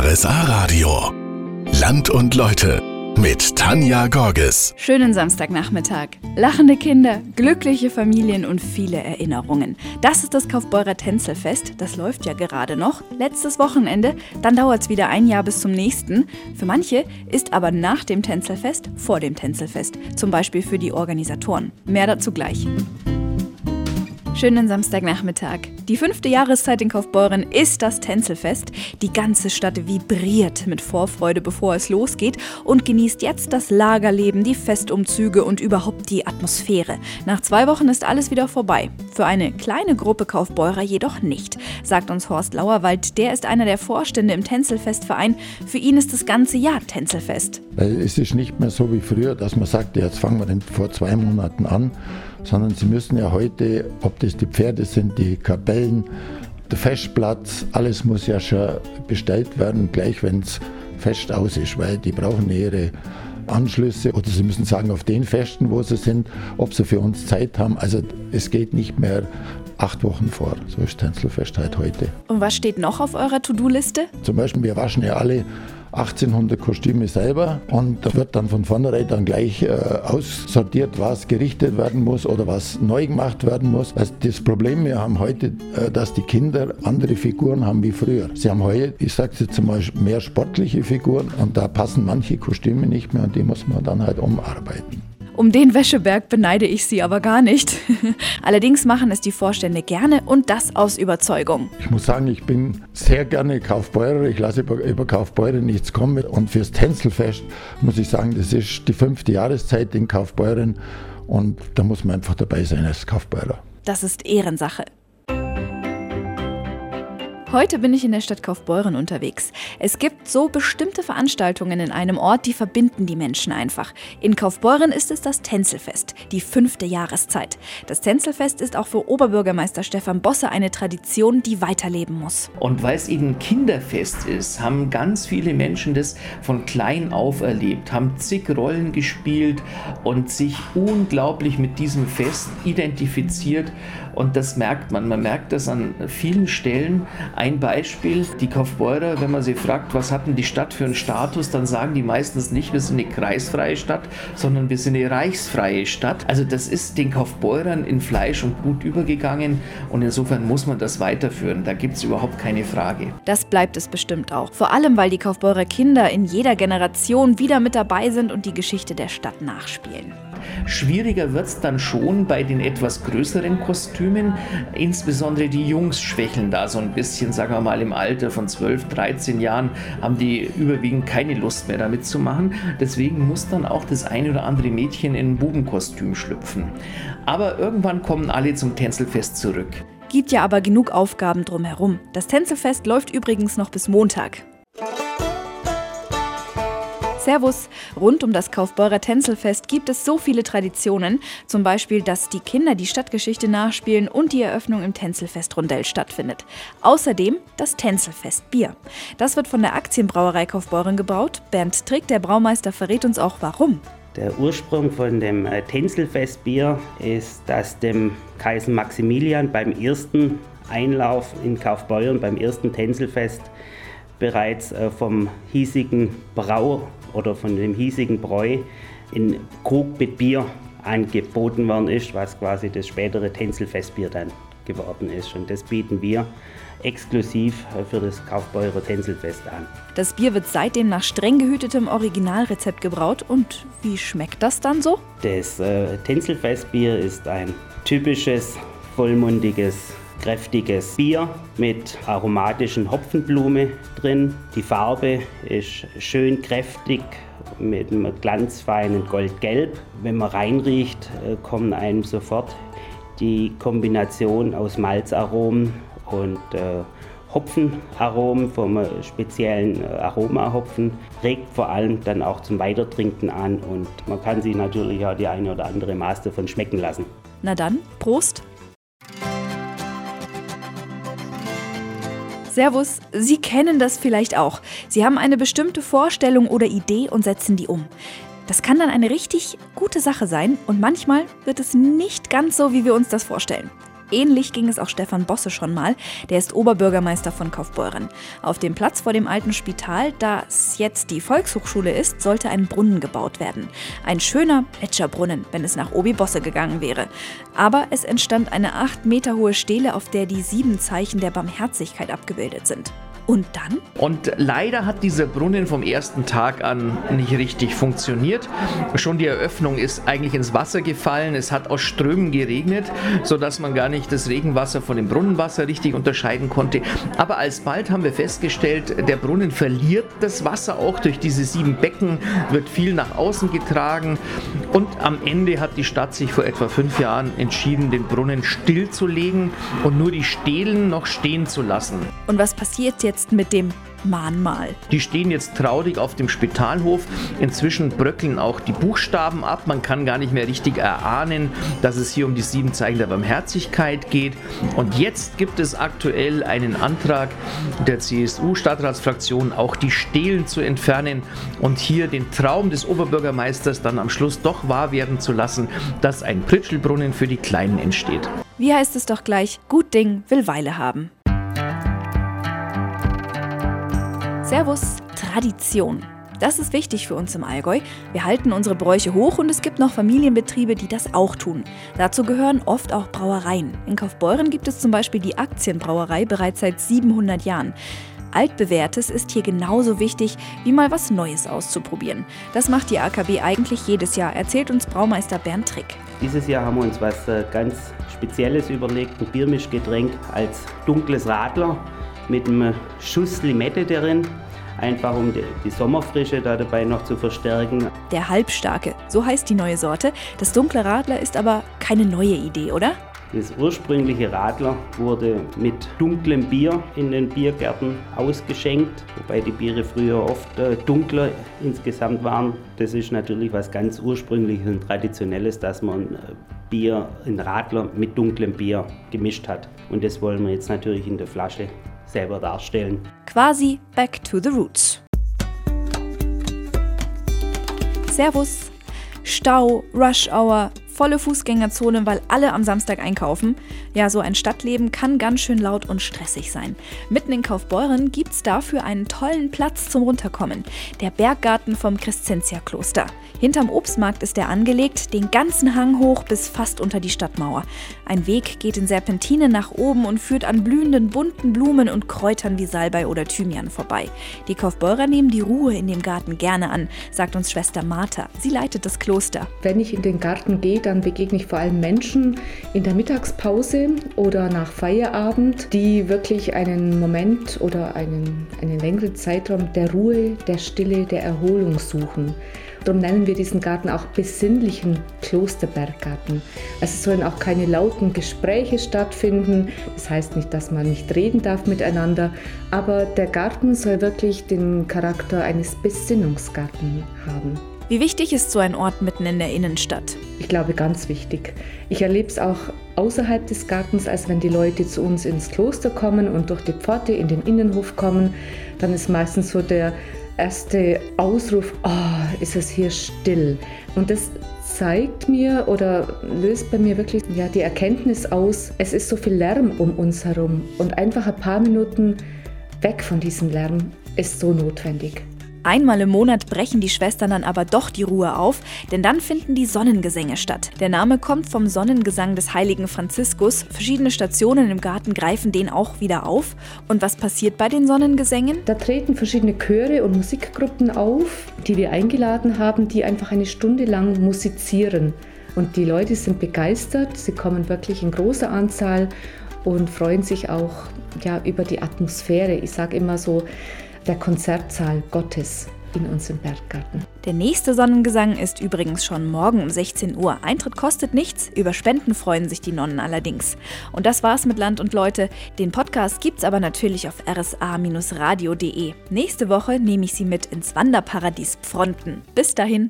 RSA Radio. Land und Leute mit Tanja Gorges. Schönen Samstagnachmittag. Lachende Kinder, glückliche Familien und viele Erinnerungen. Das ist das Kaufbeurer Tänzelfest. Das läuft ja gerade noch. Letztes Wochenende. Dann dauert es wieder ein Jahr bis zum nächsten. Für manche ist aber nach dem Tänzelfest vor dem Tänzelfest. Zum Beispiel für die Organisatoren. Mehr dazu gleich. Schönen Samstagnachmittag. Die fünfte Jahreszeit in Kaufbeuren ist das Tänzelfest. Die ganze Stadt vibriert mit Vorfreude, bevor es losgeht und genießt jetzt das Lagerleben, die Festumzüge und überhaupt die Atmosphäre. Nach zwei Wochen ist alles wieder vorbei. Für eine kleine Gruppe Kaufbeurer jedoch nicht, sagt uns Horst Lauerwald. Der ist einer der Vorstände im Tänzelfestverein. Für ihn ist das ganze Jahr Tänzelfest. Es ist nicht mehr so wie früher, dass man sagt, jetzt fangen wir den vor zwei Monaten an sondern sie müssen ja heute, ob das die Pferde sind, die Kapellen, der Festplatz, alles muss ja schon bestellt werden, gleich wenn es fest aus ist, weil die brauchen ihre Anschlüsse oder sie müssen sagen, auf den Festen, wo sie sind, ob sie für uns Zeit haben. Also es geht nicht mehr acht Wochen vor. So ist Tänzelfest heute. Und was steht noch auf eurer To-Do-Liste? Zum Beispiel, wir waschen ja alle 1800 Kostüme selber und da wird dann von vornherein dann gleich äh, aussortiert, was gerichtet werden muss oder was neu gemacht werden muss. Also das Problem wir haben heute, äh, dass die Kinder andere Figuren haben wie früher. Sie haben heute, ich sage jetzt mal, mehr sportliche Figuren und da passen manche Kostüme nicht mehr und die muss man dann halt umarbeiten. Um den Wäscheberg beneide ich sie aber gar nicht. Allerdings machen es die Vorstände gerne und das aus Überzeugung. Ich muss sagen, ich bin sehr gerne Kaufbeurer. Ich lasse über, über Kaufbeurer nichts kommen. Und fürs Tänzelfest muss ich sagen, das ist die fünfte Jahreszeit in Kaufbeuren und da muss man einfach dabei sein als Kaufbeurer. Das ist Ehrensache. Heute bin ich in der Stadt Kaufbeuren unterwegs. Es gibt so bestimmte Veranstaltungen in einem Ort, die verbinden die Menschen einfach. In Kaufbeuren ist es das Tänzelfest, die fünfte Jahreszeit. Das Tänzelfest ist auch für Oberbürgermeister Stefan Bosse eine Tradition, die weiterleben muss. Und weil es eben Kinderfest ist, haben ganz viele Menschen das von klein auf erlebt, haben zig Rollen gespielt und sich unglaublich mit diesem Fest identifiziert. Und das merkt man. Man merkt das an vielen Stellen. Ein Beispiel, die Kaufbeurer, wenn man sie fragt, was hat denn die Stadt für einen Status, dann sagen die meistens nicht, wir sind eine kreisfreie Stadt, sondern wir sind eine reichsfreie Stadt. Also das ist den Kaufbeurern in Fleisch und Blut übergegangen und insofern muss man das weiterführen. Da gibt es überhaupt keine Frage. Das bleibt es bestimmt auch. Vor allem, weil die Kaufbeurer Kinder in jeder Generation wieder mit dabei sind und die Geschichte der Stadt nachspielen. Schwieriger wird es dann schon bei den etwas größeren Kostümen. Insbesondere die Jungs schwächeln da so ein bisschen, sagen wir mal im Alter von 12, 13 Jahren, haben die überwiegend keine Lust mehr damit zu machen. Deswegen muss dann auch das eine oder andere Mädchen in ein Bubenkostüm schlüpfen. Aber irgendwann kommen alle zum Tänzelfest zurück. Gibt ja aber genug Aufgaben drumherum. Das Tänzelfest läuft übrigens noch bis Montag. Servus! Rund um das Kaufbeurer Tänzelfest gibt es so viele Traditionen, zum Beispiel, dass die Kinder die Stadtgeschichte nachspielen und die Eröffnung im Tänzelfest-Rondell stattfindet. Außerdem das Tänzelfest Bier. Das wird von der Aktienbrauerei Kaufbeuren gebraut. Bernd Trick, der Braumeister, verrät uns auch warum. Der Ursprung von dem äh, Tänzelfestbier ist, dass dem Kaiser Maximilian beim ersten Einlauf in Kaufbeuren, beim ersten Tänzelfest, bereits äh, vom hiesigen Brau oder von dem hiesigen Bräu in Krug mit Bier angeboten worden ist, was quasi das spätere Tänzelfestbier dann geworden ist. Und das bieten wir exklusiv für das Kaufbeurer Tänzelfest an. Das Bier wird seitdem nach streng gehütetem Originalrezept gebraut. Und wie schmeckt das dann so? Das äh, Tänzelfestbier ist ein typisches, vollmundiges kräftiges Bier mit aromatischen Hopfenblume drin. Die Farbe ist schön kräftig mit einem glanzfeinen Goldgelb. Wenn man reinriecht, äh, kommen einem sofort die Kombination aus Malzaromen und äh, Hopfenaromen vom speziellen äh, Aromahopfen regt vor allem dann auch zum Weitertrinken an und man kann sich natürlich auch die eine oder andere Maß davon schmecken lassen. Na dann, Prost! Servus, Sie kennen das vielleicht auch. Sie haben eine bestimmte Vorstellung oder Idee und setzen die um. Das kann dann eine richtig gute Sache sein und manchmal wird es nicht ganz so, wie wir uns das vorstellen. Ähnlich ging es auch Stefan Bosse schon mal. Der ist Oberbürgermeister von Kaufbeuren. Auf dem Platz vor dem alten Spital, das jetzt die Volkshochschule ist, sollte ein Brunnen gebaut werden. Ein schöner Plätscherbrunnen, wenn es nach Obi Bosse gegangen wäre. Aber es entstand eine acht Meter hohe Stele, auf der die sieben Zeichen der Barmherzigkeit abgebildet sind. Und dann? Und leider hat dieser Brunnen vom ersten Tag an nicht richtig funktioniert. Schon die Eröffnung ist eigentlich ins Wasser gefallen. Es hat aus Strömen geregnet, sodass man gar nicht das Regenwasser von dem Brunnenwasser richtig unterscheiden konnte. Aber alsbald haben wir festgestellt, der Brunnen verliert das Wasser auch durch diese sieben Becken, wird viel nach außen getragen. Und am Ende hat die Stadt sich vor etwa fünf Jahren entschieden, den Brunnen stillzulegen und nur die Stelen noch stehen zu lassen. Und was passiert jetzt? mit dem Mahnmal. Die stehen jetzt traurig auf dem Spitalhof. Inzwischen bröckeln auch die Buchstaben ab. Man kann gar nicht mehr richtig erahnen, dass es hier um die sieben Zeichen der Barmherzigkeit geht. Und jetzt gibt es aktuell einen Antrag der CSU-Stadtratsfraktion, auch die Stelen zu entfernen und hier den Traum des Oberbürgermeisters dann am Schluss doch wahr werden zu lassen, dass ein Pritschelbrunnen für die Kleinen entsteht. Wie heißt es doch gleich? Gut Ding will Weile haben. Servus, Tradition. Das ist wichtig für uns im Allgäu. Wir halten unsere Bräuche hoch und es gibt noch Familienbetriebe, die das auch tun. Dazu gehören oft auch Brauereien. In Kaufbeuren gibt es zum Beispiel die Aktienbrauerei bereits seit 700 Jahren. Altbewährtes ist hier genauso wichtig, wie mal was Neues auszuprobieren. Das macht die AKB eigentlich jedes Jahr, erzählt uns Braumeister Bernd Trick. Dieses Jahr haben wir uns was äh, ganz Spezielles überlegt, ein Biermischgetränk als dunkles Radler mit einem Schuss Limette darin, einfach um die, Sommerfrische da dabei noch zu verstärken. Der Halbstarke, so heißt die neue Sorte. Das dunkle Radler ist aber keine neue Idee, oder? Das ursprüngliche Radler wurde mit dunklem Bier in den Biergärten ausgeschenkt, wobei die Biere früher oft äh, dunkler insgesamt waren. Das ist natürlich was ganz ursprüngliches und traditionelles, dass man äh, Bier in Radler mit dunklem Bier gemischt hat. Und das wollen wir jetzt natürlich in der Flasche selber darstellen. Quasi back to the roots. Servus. Stau, Rush Hour, volle Fußgängerzone, weil alle am Samstag einkaufen. Ja, so ein Stadtleben kann ganz schön laut und stressig sein. Mitten in Kaufbeuren gibt's dafür einen tollen Platz zum Runterkommen. Der Berggarten vom Crescentia-Kloster. Hinterm Obstmarkt ist er angelegt, den ganzen Hang hoch bis fast unter die Stadtmauer. Ein Weg geht in Serpentinen nach oben und führt an blühenden bunten Blumen und Kräutern wie Salbei oder Thymian vorbei. Die Kaufbeurer nehmen die Ruhe in dem Garten gerne an, sagt uns Schwester Martha. Sie leitet das Kloster. Wenn ich in den Garten gehe, dann begegne ich vor allem Menschen in der Mittagspause oder nach Feierabend, die wirklich einen Moment oder einen, einen längeren Zeitraum der Ruhe, der Stille, der Erholung suchen. Darum nennen wir diesen Garten auch besinnlichen Klosterberggarten. Also es sollen auch keine lauten Gespräche stattfinden. Das heißt nicht, dass man nicht reden darf miteinander, aber der Garten soll wirklich den Charakter eines Besinnungsgarten haben. Wie wichtig ist so ein Ort mitten in der Innenstadt? Ich glaube, ganz wichtig. Ich erlebe es auch außerhalb des Gartens, als wenn die Leute zu uns ins Kloster kommen und durch die Pforte in den Innenhof kommen, dann ist meistens so der erste Ausruf, oh, ist es hier still. Und das zeigt mir oder löst bei mir wirklich ja, die Erkenntnis aus, es ist so viel Lärm um uns herum und einfach ein paar Minuten weg von diesem Lärm ist so notwendig. Einmal im Monat brechen die Schwestern dann aber doch die Ruhe auf, denn dann finden die Sonnengesänge statt. Der Name kommt vom Sonnengesang des heiligen Franziskus. Verschiedene Stationen im Garten greifen den auch wieder auf. Und was passiert bei den Sonnengesängen? Da treten verschiedene Chöre und Musikgruppen auf, die wir eingeladen haben, die einfach eine Stunde lang musizieren. Und die Leute sind begeistert, sie kommen wirklich in großer Anzahl und freuen sich auch ja, über die Atmosphäre. Ich sage immer so, der Konzertsaal Gottes in unserem Berggarten. Der nächste Sonnengesang ist übrigens schon morgen um 16 Uhr. Eintritt kostet nichts, über Spenden freuen sich die Nonnen allerdings. Und das war's mit Land und Leute. Den Podcast gibt's aber natürlich auf rsa-radio.de. Nächste Woche nehme ich Sie mit ins Wanderparadies Pfronten. Bis dahin.